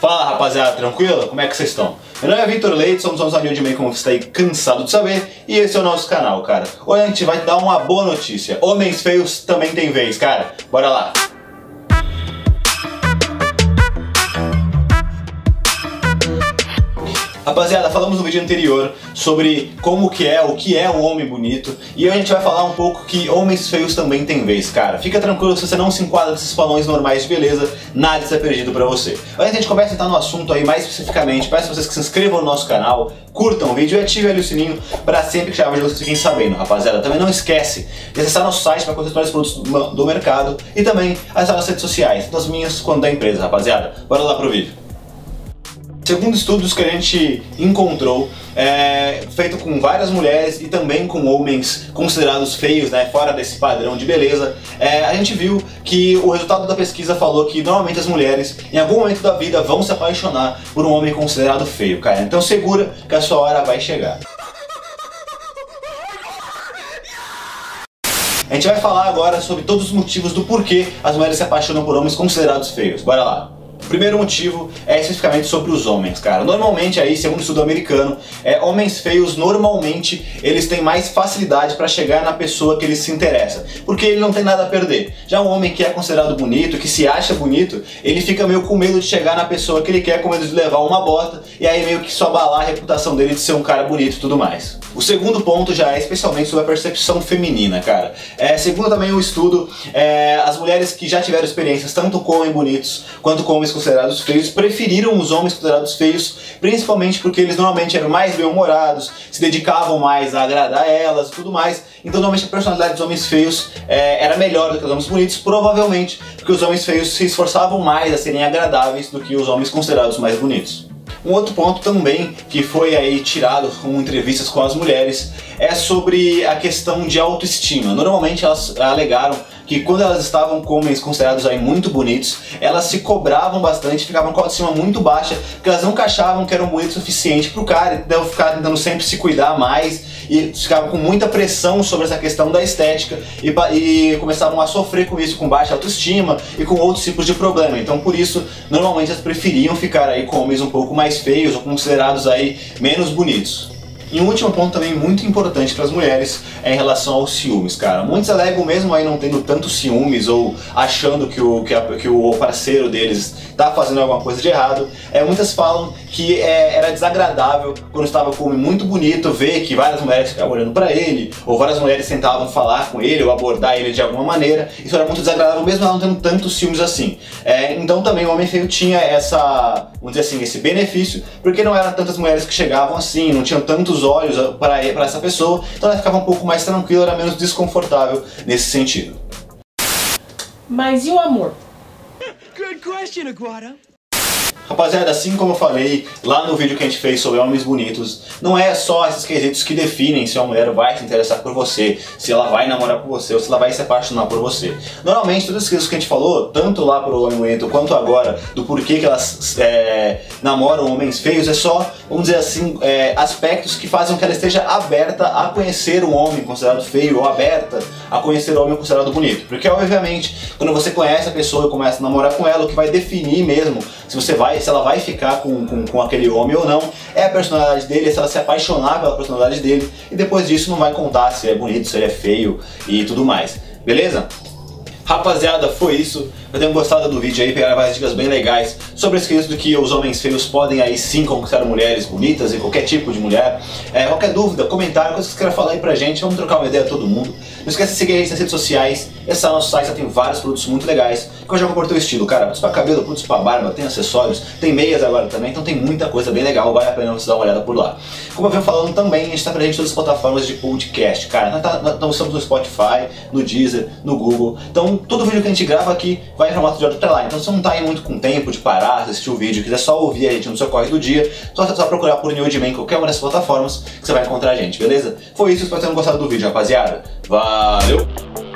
Fala rapaziada, tranquilo? Como é que vocês estão? Meu nome é Vitor Leite, somos uns amigos de meio como você está aí cansado de saber, e esse é o nosso canal, cara. Hoje a gente vai dar uma boa notícia. Homens feios também tem vez, cara. Bora lá. Rapaziada, falamos no vídeo anterior sobre como que é, o que é um homem bonito, e hoje a gente vai falar um pouco que homens feios também têm vez, cara. Fica tranquilo, se você não se enquadra nesses padrões normais de beleza, nada está perdido pra você. Antes a gente começa a entrar no assunto aí mais especificamente, peço a vocês que se inscrevam no nosso canal, curtam o vídeo e ativem ali o sininho para sempre que chegar vídeo vocês fiquem sabendo, rapaziada. Também não esquece de acessar nosso site para conhecer os produtos do mercado e também acessar nossas redes sociais, tanto as minhas quanto da empresa, rapaziada. Bora lá pro vídeo. Segundo estudos que a gente encontrou, é, feito com várias mulheres e também com homens considerados feios, né, fora desse padrão de beleza, é, a gente viu que o resultado da pesquisa falou que normalmente as mulheres, em algum momento da vida, vão se apaixonar por um homem considerado feio, cara. Então segura que a sua hora vai chegar. A gente vai falar agora sobre todos os motivos do porquê as mulheres se apaixonam por homens considerados feios. Bora lá! Primeiro motivo é especificamente sobre os homens, cara. Normalmente aí, segundo o estudo americano, é, homens feios normalmente eles têm mais facilidade para chegar na pessoa que eles se interessa, porque ele não tem nada a perder. Já um homem que é considerado bonito, que se acha bonito, ele fica meio com medo de chegar na pessoa que ele quer, com medo de levar uma bota e aí meio que só abalar a reputação dele de ser um cara bonito e tudo mais. O segundo ponto já é especialmente sobre a percepção feminina, cara. É, segundo também o estudo, é, as mulheres que já tiveram experiências tanto com homens bonitos quanto com homens considerados feios preferiram os homens considerados feios, principalmente porque eles normalmente eram mais bem-humorados, se dedicavam mais a agradar elas e tudo mais. Então, normalmente a personalidade dos homens feios é, era melhor do que os homens bonitos, provavelmente porque os homens feios se esforçavam mais a serem agradáveis do que os homens considerados mais bonitos. Um outro ponto também que foi aí tirado com entrevistas com as mulheres é sobre a questão de autoestima. Normalmente elas alegaram que quando elas estavam com homens considerados aí muito bonitos, elas se cobravam bastante, ficavam com a autoestima muito baixa, porque elas não achavam que eram bonitos o suficiente pro cara, então ficavam tentando sempre se cuidar mais e ficavam com muita pressão sobre essa questão da estética e, e começavam a sofrer com isso, com baixa autoestima e com outros tipos de problema. Então por isso, normalmente elas preferiam ficar aí com homens um pouco mais feios ou considerados aí menos bonitos. E um último ponto também muito importante para as mulheres é em relação aos ciúmes, cara. Muitos alegam mesmo aí não tendo tantos ciúmes ou achando que o, que, a, que o parceiro deles está fazendo alguma coisa de errado. É, muitas falam que é, era desagradável quando estava com um homem muito bonito ver que várias mulheres ficavam olhando para ele, ou várias mulheres tentavam falar com ele ou abordar ele de alguma maneira. Isso era muito desagradável mesmo ela não tendo tantos ciúmes assim. É, então também o homem feio tinha essa, vamos dizer assim, esse benefício, porque não eram tantas mulheres que chegavam assim, não tinham tantos os olhos para essa pessoa, então ela ficava um pouco mais tranquila, era menos desconfortável nesse sentido. Mas e o amor? Good question, Aguada. Rapaziada, assim como eu falei lá no vídeo que a gente fez sobre homens bonitos, não é só esses quesitos que definem se uma mulher vai se interessar por você, se ela vai namorar por você ou se ela vai se apaixonar por você. Normalmente, todas as coisas que a gente falou, tanto lá pro homem bonito quanto agora, do porquê que elas é, namoram homens feios, é só, vamos dizer assim, é, aspectos que fazem com que ela esteja aberta a conhecer um homem considerado feio ou aberta a conhecer um homem considerado bonito. Porque, obviamente, quando você conhece a pessoa e começa a namorar com ela, o que vai definir mesmo se você vai se ela vai ficar com, com, com, aquele homem ou não, é a personalidade dele, se ela se apaixonar pela personalidade dele, e depois disso não vai contar se é bonito, se ele é feio e tudo mais. Beleza? Rapaziada, foi isso. Eu tenho gostado do vídeo aí, pegaram várias dicas bem legais sobre esse quesito que os homens feios podem aí sim conquistar mulheres bonitas e qualquer tipo de mulher. É, qualquer dúvida, comentário, coisa que você queira falar aí pra gente, vamos trocar uma ideia todo mundo. Não esquece de seguir a gente nas redes sociais, esse é o nosso site, tem vários produtos muito legais, que eu já vou teu estilo, cara, produtos pra cabelo, produtos pra barba, tem acessórios, tem meias agora também, então tem muita coisa bem legal, vale a pena você dar uma olhada por lá. Como eu venho falando também, a gente tá presente em todas as plataformas de podcast, cara, nós, tá, nós estamos no Spotify, no Deezer, no Google, então todo vídeo que a gente grava aqui vai formato de áudio até lá, então se você não tá aí muito com tempo de parar, assistir o vídeo, quiser só ouvir a gente no seu corre do dia, só, só procurar por New Man em qualquer uma dessas plataformas que você vai encontrar a gente, beleza? Foi isso, espero que tenham gostado do vídeo, rapaziada. Valeu!